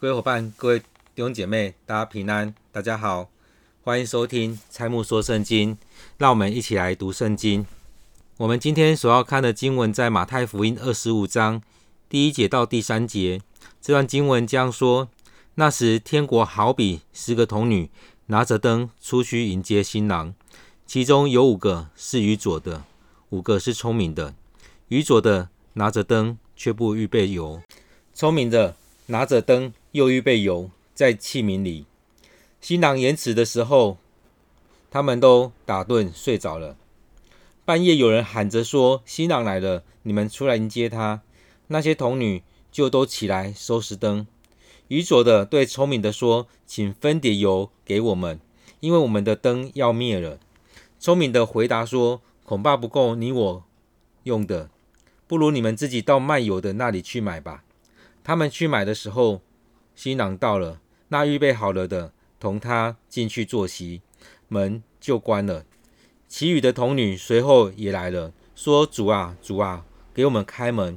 各位伙伴、各位弟兄姐妹，大家平安，大家好，欢迎收听蔡牧说圣经。让我们一起来读圣经。我们今天所要看的经文在马太福音二十五章第一节到第三节。这段经文这样说：那时，天国好比十个童女拿着灯出去迎接新郎，其中有五个是愚拙的，五个是聪明的。愚拙的拿着灯，却不预备油；聪明的拿着灯，又预备油在器皿里。新郎延迟的时候，他们都打盹睡着了。半夜有人喊着说：“新郎来了，你们出来迎接他。”那些童女就都起来收拾灯。愚拙的对聪明的说：“请分点油给我们，因为我们的灯要灭了。”聪明的回答说：“恐怕不够你我用的。”不如你们自己到卖油的那里去买吧。他们去买的时候，新郎到了，那预备好了的同他进去坐席，门就关了。其余的童女随后也来了，说：“主啊，主啊，给我们开门。”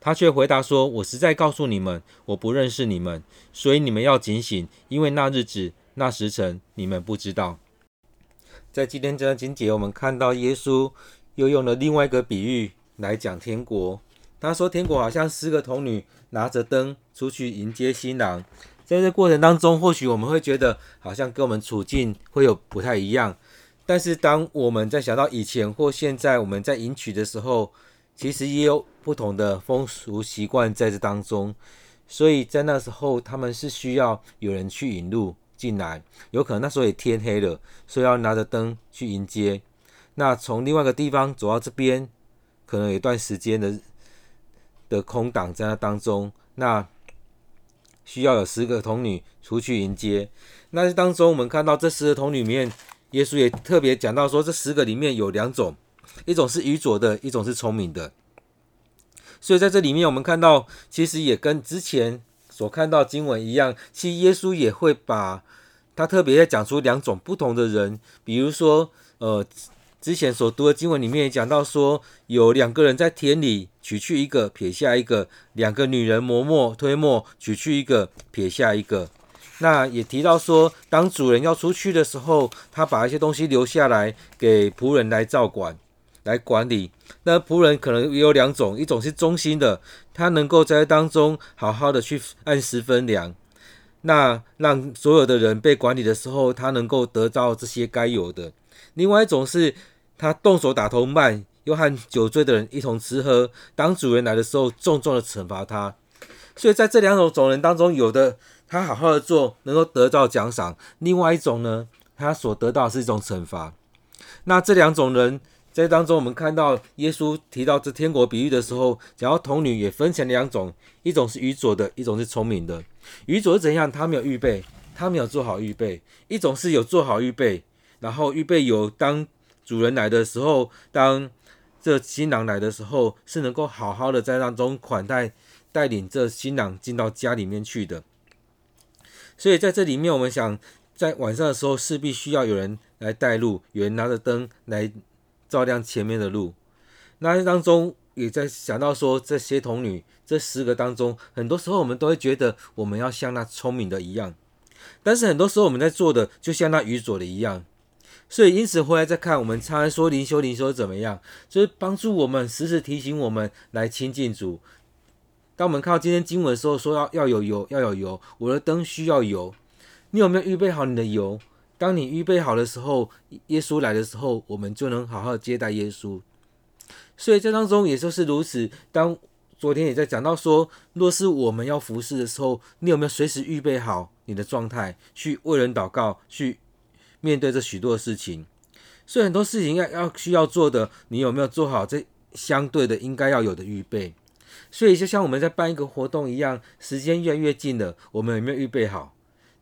他却回答说：“我实在告诉你们，我不认识你们，所以你们要警醒，因为那日子、那时辰你们不知道。”在今天这段经节，我们看到耶稣又用了另外一个比喻。来讲天国，他说天国好像十个童女拿着灯出去迎接新郎。在这过程当中，或许我们会觉得好像跟我们处境会有不太一样。但是当我们在想到以前或现在我们在迎娶的时候，其实也有不同的风俗习惯在这当中。所以在那时候，他们是需要有人去引路进来，有可能那时候也天黑了，所以要拿着灯去迎接。那从另外一个地方走到这边。可能有一段时间的的空档在那当中，那需要有十个童女出去迎接。那当中我们看到这十个童女里面，耶稣也特别讲到说，这十个里面有两种，一种是愚拙的，一种是聪明的。所以在这里面，我们看到其实也跟之前所看到经文一样，其实耶稣也会把他特别在讲出两种不同的人，比如说呃。之前所读的经文里面也讲到说，有两个人在田里取去一个，撇下一个；两个女人磨磨推磨，取去一个，撇下一个。那也提到说，当主人要出去的时候，他把一些东西留下来给仆人来照管、来管理。那仆人可能也有两种，一种是忠心的，他能够在当中好好的去按时分粮，那让所有的人被管理的时候，他能够得到这些该有的。另外一种是。他动手打同伴，又和酒醉的人一同吃喝。当主人来的时候，重重的惩罚他。所以在这两种种人当中，有的他好好的做，能够得到奖赏；另外一种呢，他所得到是一种惩罚。那这两种人在当中，我们看到耶稣提到这天国比喻的时候，讲到童女也分成两种：一种是愚拙的，一种是聪明的。愚拙是怎样？他没有预备，他没有做好预备；一种是有做好预备，然后预备有当。主人来的时候，当这新郎来的时候，是能够好好的在当中款待、带领这新郎进到家里面去的。所以在这里面，我们想在晚上的时候，势必需要有人来带路，有人拿着灯来照亮前面的路。那当中也在想到说，这些童女这十个当中，很多时候我们都会觉得我们要像那聪明的一样，但是很多时候我们在做的就像那愚拙的一样。所以，因此回来再看，我们常常说灵修，灵修怎么样？就是帮助我们，时时提醒我们来亲近主。当我们看到今天经文的时候，说要要有油，要有油，我的灯需要油。你有没有预备好你的油？当你预备好的时候，耶稣来的时候，我们就能好好接待耶稣。所以这当中也就是如此。当昨天也在讲到说，若是我们要服侍的时候，你有没有随时预备好你的状态，去为人祷告，去？面对这许多的事情，所以很多事情要要需要做的，你有没有做好这相对的应该要有的预备？所以就像我们在办一个活动一样，时间越来越近了，我们有没有预备好？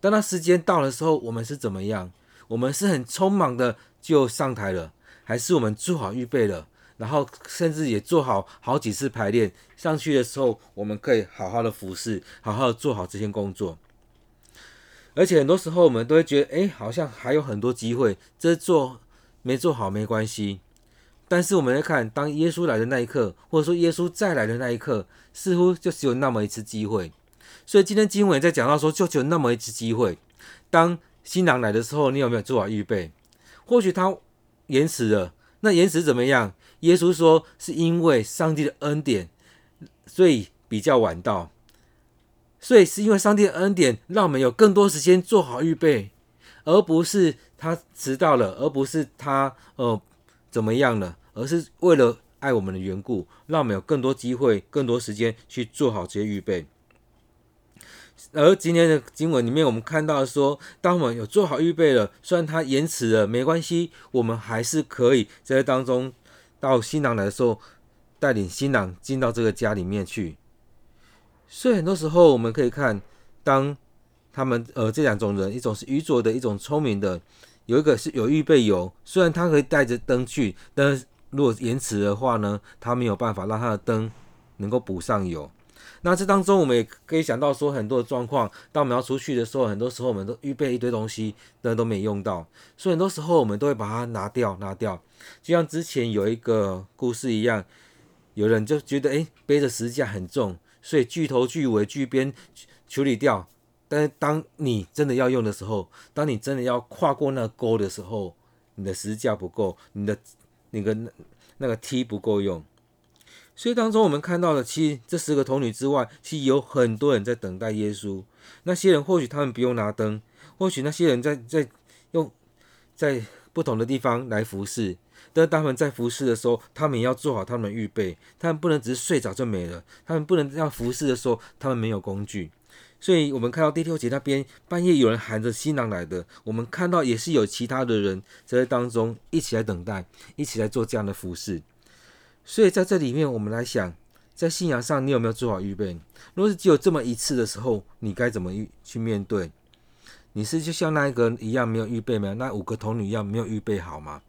当那时间到的时候，我们是怎么样？我们是很匆忙的就上台了，还是我们做好预备了？然后甚至也做好好几次排练，上去的时候，我们可以好好的服侍，好好的做好这些工作。而且很多时候我们都会觉得，哎，好像还有很多机会，这做没做好没关系。但是我们来看，当耶稣来的那一刻，或者说耶稣再来的那一刻，似乎就只有那么一次机会。所以今天经文在讲到说，就只有那么一次机会，当新郎来的时候，你有没有做好预备？或许他延迟了，那延迟怎么样？耶稣说是因为上帝的恩典，所以比较晚到。所以是因为上帝的恩典，让我们有更多时间做好预备，而不是他迟到了，而不是他呃怎么样了，而是为了爱我们的缘故，让我们有更多机会、更多时间去做好这些预备。而今天的经文里面，我们看到说，当我们有做好预备了，虽然他延迟了，没关系，我们还是可以在当中，到新郎来的时候，带领新郎进到这个家里面去。所以很多时候，我们可以看，当他们呃这两种人，一种是愚拙的，一种聪明的，有一个是有预备油，虽然他可以带着灯去，但是如果延迟的话呢，他没有办法让他的灯能够补上油。那这当中，我们也可以想到说很多的状况，当我们要出去的时候，很多时候我们都预备一堆东西，但都没用到，所以很多时候我们都会把它拿掉，拿掉。就像之前有一个故事一样，有人就觉得，诶，背着十字架很重。所以锯头、锯尾、锯边处理掉，但是当你真的要用的时候，当你真的要跨过那个沟的时候，你的十字架不够，你的那个那个梯不够用。所以当中我们看到了，其实这十个童女之外，其实有很多人在等待耶稣。那些人或许他们不用拿灯，或许那些人在在用在不同的地方来服侍。但他们在服侍的时候，他们也要做好他们预备。他们不能只是睡着就没了。他们不能要服侍的时候，他们没有工具。所以，我们看到第六节那边半夜有人喊着新郎来的，我们看到也是有其他的人在当中一起来等待，一起来做这样的服侍。所以，在这里面，我们来想，在信仰上，你有没有做好预备？如果是只有这么一次的时候，你该怎么去面对？你是就像那一个一样没有预备吗？那五个童女一样没有预备好吗？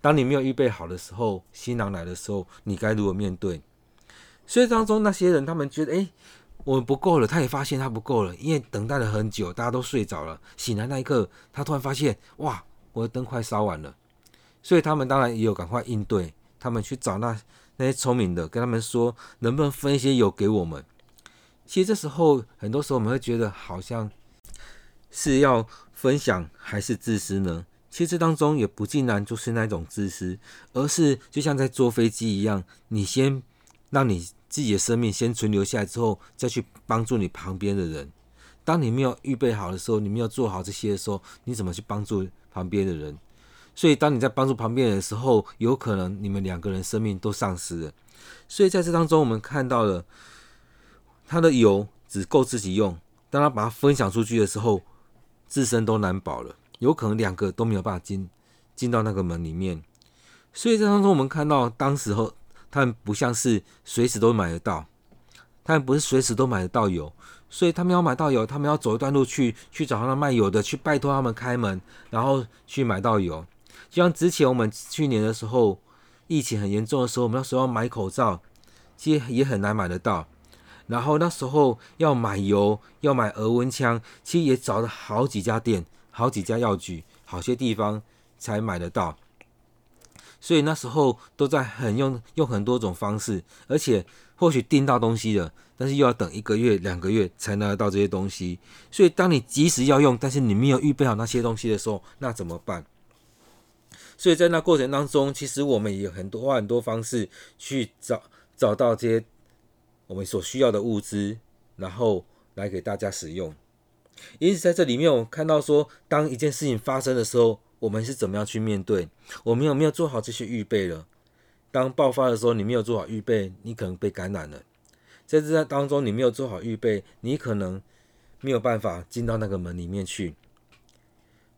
当你没有预备好的时候，新郎来的时候，你该如何面对？所以当中那些人，他们觉得，哎，我们不够了。他也发现他不够了，因为等待了很久，大家都睡着了。醒来那一刻，他突然发现，哇，我的灯快烧完了。所以他们当然也有赶快应对，他们去找那那些聪明的，跟他们说，能不能分一些油给我们？其实这时候，很多时候我们会觉得，好像是要分享还是自私呢？其实当中也不尽然就是那种自私，而是就像在坐飞机一样，你先让你自己的生命先存留下来之后，再去帮助你旁边的人。当你没有预备好的时候，你没有做好这些的时候，你怎么去帮助旁边的人？所以当你在帮助旁边人的时候，有可能你们两个人生命都丧失了。所以在这当中，我们看到了他的油只够自己用，当他把它分享出去的时候，自身都难保了。有可能两个都没有办法进进到那个门里面，所以在当中我们看到，当时候他们不像是随时都买得到，他们不是随时都买得到油，所以他们要买到油，他们要走一段路去去找他们卖油的，去拜托他们开门，然后去买到油。就像之前我们去年的时候，疫情很严重的时候，我们那时候要买口罩，其实也很难买得到。然后那时候要买油，要买额温枪，其实也找了好几家店。好几家药局，好些地方才买得到，所以那时候都在很用用很多种方式，而且或许订到东西了，但是又要等一个月、两个月才拿得到这些东西。所以当你及时要用，但是你没有预备好那些东西的时候，那怎么办？所以在那过程当中，其实我们也有很多很多方式去找找到这些我们所需要的物资，然后来给大家使用。因此，在这里面，我看到说，当一件事情发生的时候，我们是怎么样去面对？我们有没有做好这些预备了？当爆发的时候，你没有做好预备，你可能被感染了。在这当中，你没有做好预备，你可能没有办法进到那个门里面去。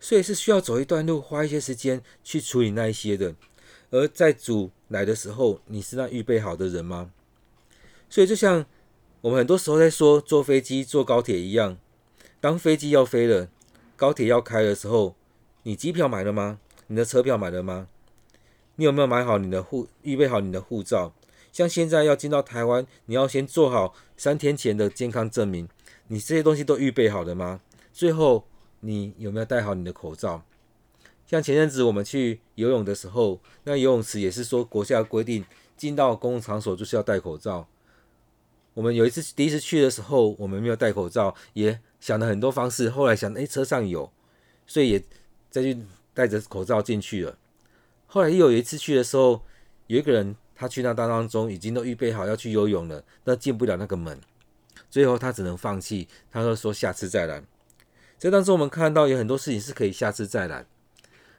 所以是需要走一段路，花一些时间去处理那一些的。而在主来的时候，你是那预备好的人吗？所以，就像我们很多时候在说坐飞机、坐高铁一样。当飞机要飞了，高铁要开的时候，你机票买了吗？你的车票买了吗？你有没有买好你的护，预备好你的护照？像现在要进到台湾，你要先做好三天前的健康证明，你这些东西都预备好了吗？最后，你有没有戴好你的口罩？像前阵子我们去游泳的时候，那游泳池也是说国家规定，进到公共场所就是要戴口罩。我们有一次第一次去的时候，我们没有戴口罩，也想了很多方式。后来想，哎，车上有，所以也再去戴着口罩进去了。后来又有一次去的时候，有一个人他去那当当中已经都预备好要去游泳了，但进不了那个门，最后他只能放弃。他说说下次再来。这当中我们看到有很多事情是可以下次再来，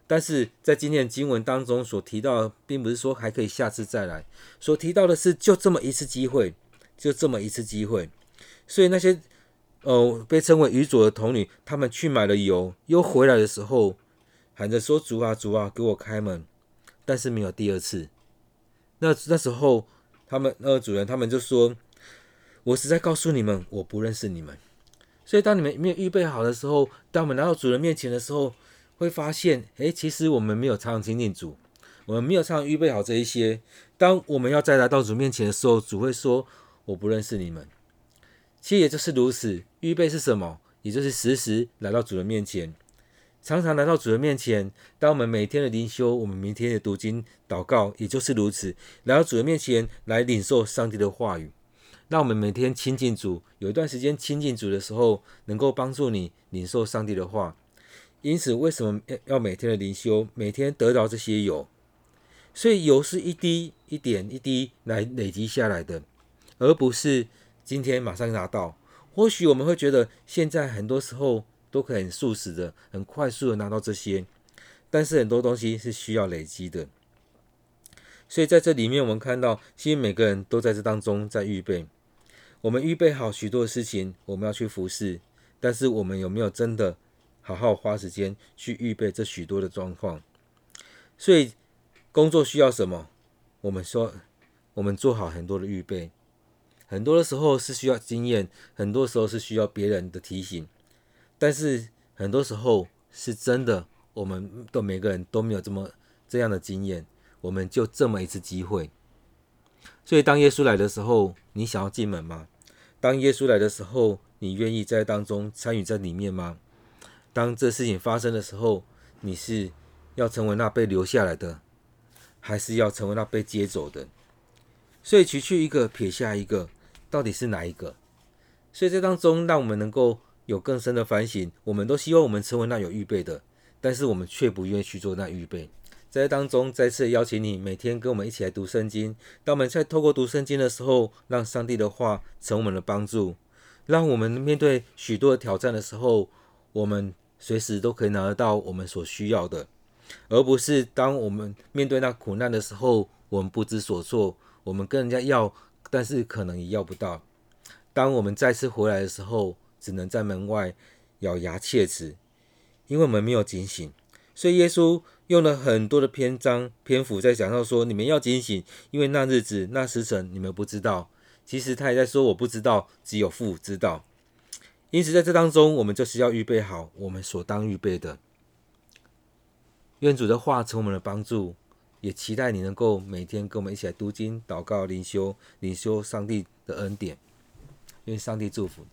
但是在今天的经文当中所提到，并不是说还可以下次再来，所提到的是就这么一次机会。就这么一次机会，所以那些呃被称为愚佐的童女，他们去买了油，又回来的时候喊着说：“主啊，主啊，给我开门。”但是没有第二次。那那时候他们那个主人他们就说：“我实在告诉你们，我不认识你们。”所以当你们没有预备好的时候，当我们来到主人面前的时候，会发现，诶，其实我们没有常常亲近主，我们没有常常预备好这一些。当我们要再来到主面前的时候，主会说。我不认识你们，其实也就是如此。预备是什么？也就是时时来到主人面前，常常来到主人面前。当我们每天的灵修，我们明天的读经、祷告，也就是如此，来到主人面前来领受上帝的话语。让我们每天亲近主，有一段时间亲近主的时候，能够帮助你领受上帝的话。因此，为什么要每天的灵修，每天得到这些油？所以油是一滴、一点、一滴来累积下来的。而不是今天马上拿到。或许我们会觉得现在很多时候都可以很速食的、很快速的拿到这些，但是很多东西是需要累积的。所以在这里面，我们看到，其实每个人都在这当中在预备。我们预备好许多的事情，我们要去服侍，但是我们有没有真的好好花时间去预备这许多的状况？所以工作需要什么？我们说，我们做好很多的预备。很多的时候是需要经验，很多时候是需要别人的提醒，但是很多时候是真的，我们的每个人都没有这么这样的经验，我们就这么一次机会。所以当耶稣来的时候，你想要进门吗？当耶稣来的时候，你愿意在当中参与在里面吗？当这事情发生的时候，你是要成为那被留下来的，还是要成为那被接走的？所以，除去一个，撇下一个。到底是哪一个？所以这当中，让我们能够有更深的反省。我们都希望我们成为那有预备的，但是我们却不愿意去做那预备。在这当中，再次邀请你每天跟我们一起来读圣经。当我们在透过读圣经的时候，让上帝的话成为我们的帮助，让我们面对许多的挑战的时候，我们随时都可以拿得到我们所需要的，而不是当我们面对那苦难的时候，我们不知所措，我们跟人家要。但是可能也要不到。当我们再次回来的时候，只能在门外咬牙切齿，因为我们没有警醒。所以耶稣用了很多的篇章篇幅在讲到说：你们要警醒，因为那日子、那时辰你们不知道。其实他也在说：我不知道，只有父知道。因此在这当中，我们就是要预备好我们所当预备的。愿主的话成为我们的帮助。也期待你能够每天跟我们一起来读经、祷告、灵修、灵修上帝的恩典。愿上帝祝福。